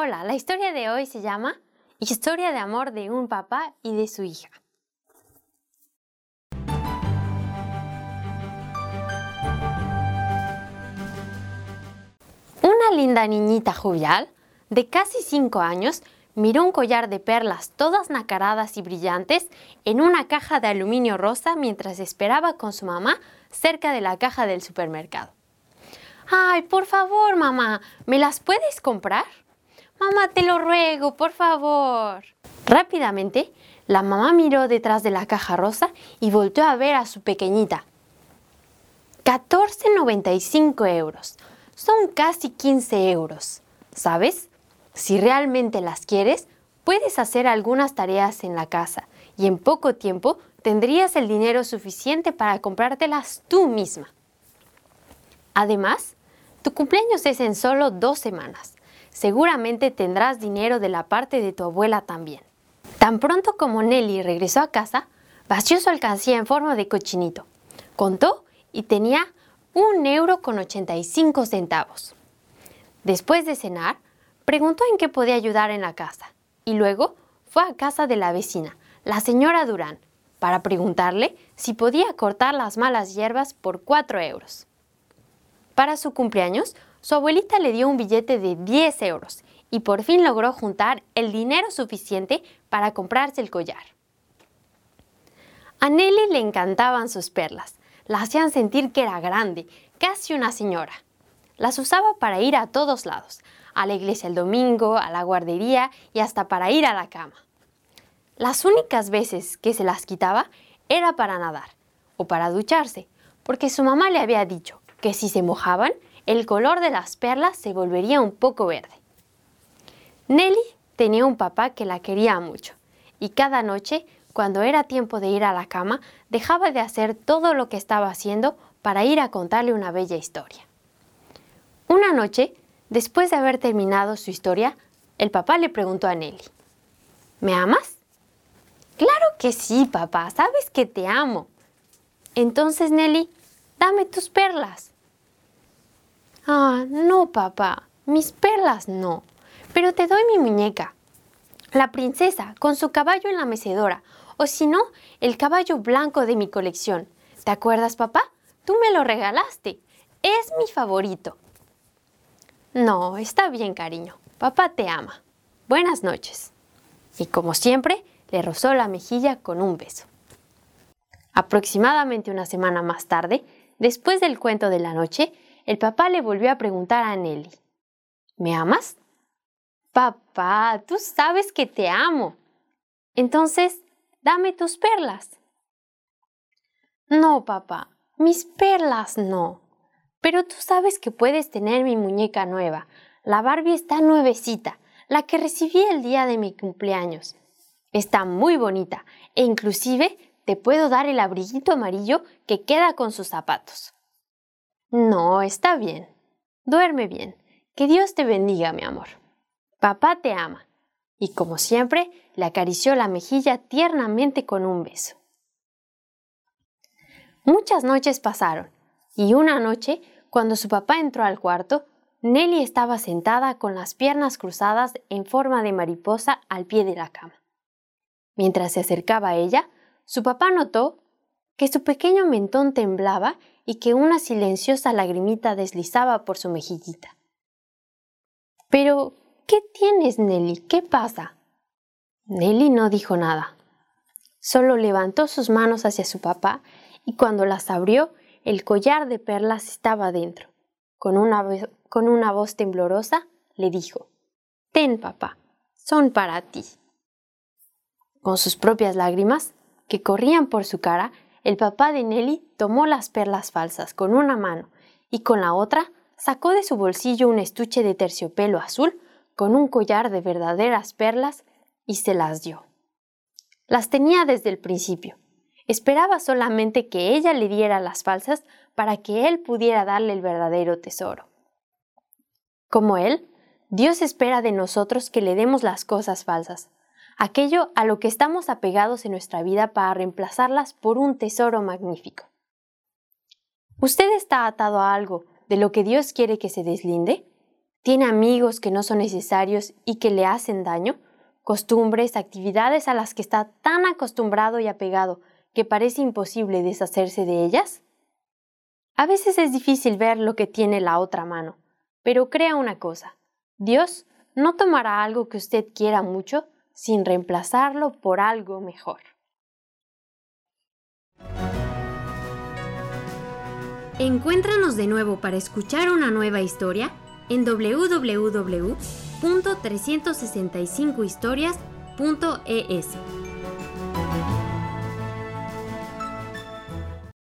Hola, la historia de hoy se llama Historia de amor de un papá y de su hija. Una linda niñita jovial, de casi cinco años, miró un collar de perlas todas nacaradas y brillantes en una caja de aluminio rosa mientras esperaba con su mamá cerca de la caja del supermercado. Ay, por favor, mamá, ¿me las puedes comprar? Mamá, te lo ruego, por favor. Rápidamente, la mamá miró detrás de la caja rosa y volteó a ver a su pequeñita. 14,95 euros. Son casi 15 euros. ¿Sabes? Si realmente las quieres, puedes hacer algunas tareas en la casa y en poco tiempo tendrías el dinero suficiente para comprártelas tú misma. Además, tu cumpleaños es en solo dos semanas seguramente tendrás dinero de la parte de tu abuela también. Tan pronto como Nelly regresó a casa, vació su alcancía en forma de cochinito. Contó y tenía un euro con 85 centavos. Después de cenar, preguntó en qué podía ayudar en la casa y luego fue a casa de la vecina, la señora Durán, para preguntarle si podía cortar las malas hierbas por 4 euros. Para su cumpleaños, su abuelita le dio un billete de 10 euros y por fin logró juntar el dinero suficiente para comprarse el collar. A Nelly le encantaban sus perlas. La hacían sentir que era grande, casi una señora. Las usaba para ir a todos lados, a la iglesia el domingo, a la guardería y hasta para ir a la cama. Las únicas veces que se las quitaba era para nadar o para ducharse, porque su mamá le había dicho que si se mojaban el color de las perlas se volvería un poco verde. Nelly tenía un papá que la quería mucho y cada noche, cuando era tiempo de ir a la cama, dejaba de hacer todo lo que estaba haciendo para ir a contarle una bella historia. Una noche, después de haber terminado su historia, el papá le preguntó a Nelly, ¿Me amas? Claro que sí, papá, sabes que te amo. Entonces, Nelly, dame tus perlas. Ah, no, papá, mis perlas no. Pero te doy mi muñeca. La princesa, con su caballo en la mecedora, o si no, el caballo blanco de mi colección. ¿Te acuerdas, papá? Tú me lo regalaste. Es mi favorito. No, está bien, cariño. Papá te ama. Buenas noches. Y como siempre, le rozó la mejilla con un beso. Aproximadamente una semana más tarde, después del cuento de la noche, el papá le volvió a preguntar a Nelly, ¿me amas? Papá, tú sabes que te amo. Entonces, dame tus perlas. No, papá, mis perlas no. Pero tú sabes que puedes tener mi muñeca nueva. La Barbie está nuevecita, la que recibí el día de mi cumpleaños. Está muy bonita e inclusive te puedo dar el abriguito amarillo que queda con sus zapatos. No, está bien. Duerme bien. Que Dios te bendiga, mi amor. Papá te ama. Y como siempre, le acarició la mejilla tiernamente con un beso. Muchas noches pasaron, y una noche, cuando su papá entró al cuarto, Nelly estaba sentada con las piernas cruzadas en forma de mariposa al pie de la cama. Mientras se acercaba a ella, su papá notó que su pequeño mentón temblaba y que una silenciosa lagrimita deslizaba por su mejillita. Pero, ¿qué tienes, Nelly? ¿Qué pasa? Nelly no dijo nada. Solo levantó sus manos hacia su papá y cuando las abrió, el collar de perlas estaba dentro. Con una, con una voz temblorosa le dijo, Ten, papá, son para ti. Con sus propias lágrimas, que corrían por su cara, el papá de Nelly tomó las perlas falsas con una mano y con la otra sacó de su bolsillo un estuche de terciopelo azul con un collar de verdaderas perlas y se las dio. Las tenía desde el principio. Esperaba solamente que ella le diera las falsas para que él pudiera darle el verdadero tesoro. Como él, Dios espera de nosotros que le demos las cosas falsas, aquello a lo que estamos apegados en nuestra vida para reemplazarlas por un tesoro magnífico. ¿Usted está atado a algo de lo que Dios quiere que se deslinde? ¿Tiene amigos que no son necesarios y que le hacen daño? ¿Costumbres, actividades a las que está tan acostumbrado y apegado que parece imposible deshacerse de ellas? A veces es difícil ver lo que tiene la otra mano, pero crea una cosa, Dios no tomará algo que usted quiera mucho sin reemplazarlo por algo mejor. Encuéntranos de nuevo para escuchar una nueva historia en www.365historias.es.